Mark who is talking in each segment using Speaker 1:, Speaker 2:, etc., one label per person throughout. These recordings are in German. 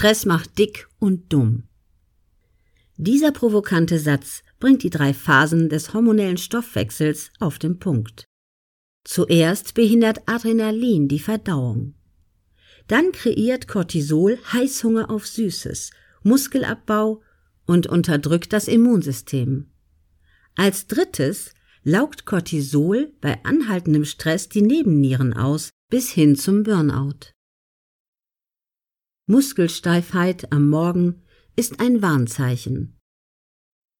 Speaker 1: Stress macht dick und dumm. Dieser provokante Satz bringt die drei Phasen des hormonellen Stoffwechsels auf den Punkt. Zuerst behindert Adrenalin die Verdauung. Dann kreiert Cortisol Heißhunger auf Süßes, Muskelabbau und unterdrückt das Immunsystem. Als drittes laugt Cortisol bei anhaltendem Stress die Nebennieren aus bis hin zum Burnout. Muskelsteifheit am Morgen ist ein Warnzeichen.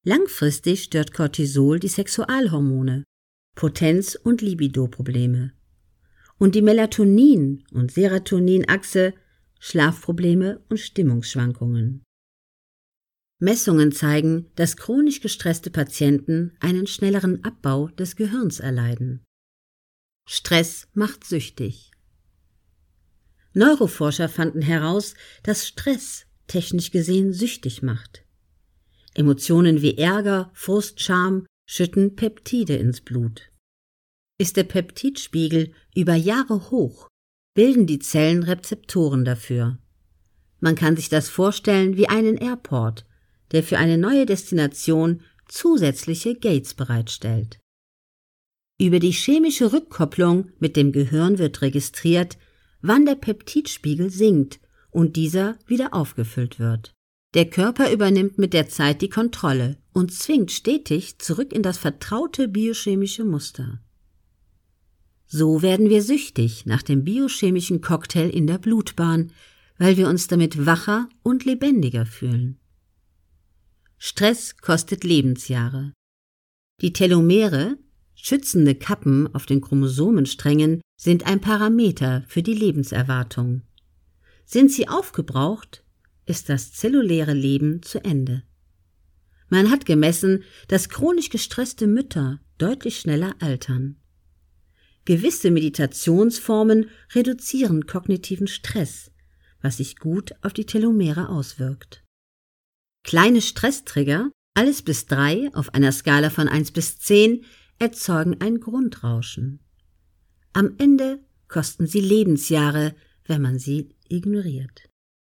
Speaker 1: Langfristig stört Cortisol die Sexualhormone, Potenz- und Libido-Probleme. Und die Melatonin- und Serotoninachse Schlafprobleme und Stimmungsschwankungen. Messungen zeigen, dass chronisch gestresste Patienten einen schnelleren Abbau des Gehirns erleiden. Stress macht süchtig. Neuroforscher fanden heraus, dass Stress technisch gesehen süchtig macht. Emotionen wie Ärger, Frust, Scham schütten Peptide ins Blut. Ist der Peptidspiegel über Jahre hoch, bilden die Zellen Rezeptoren dafür. Man kann sich das vorstellen wie einen Airport, der für eine neue Destination zusätzliche Gates bereitstellt. Über die chemische Rückkopplung mit dem Gehirn wird registriert, wann der Peptidspiegel sinkt und dieser wieder aufgefüllt wird. Der Körper übernimmt mit der Zeit die Kontrolle und zwingt stetig zurück in das vertraute biochemische Muster. So werden wir süchtig nach dem biochemischen Cocktail in der Blutbahn, weil wir uns damit wacher und lebendiger fühlen. Stress kostet Lebensjahre. Die Telomere, schützende Kappen auf den Chromosomensträngen, sind ein Parameter für die Lebenserwartung. Sind sie aufgebraucht, ist das zelluläre Leben zu Ende. Man hat gemessen, dass chronisch gestresste Mütter deutlich schneller altern. Gewisse Meditationsformen reduzieren kognitiven Stress, was sich gut auf die Telomere auswirkt. Kleine Stresstrigger, alles bis drei auf einer Skala von eins bis zehn, erzeugen ein Grundrauschen. Am Ende kosten sie Lebensjahre, wenn man sie ignoriert.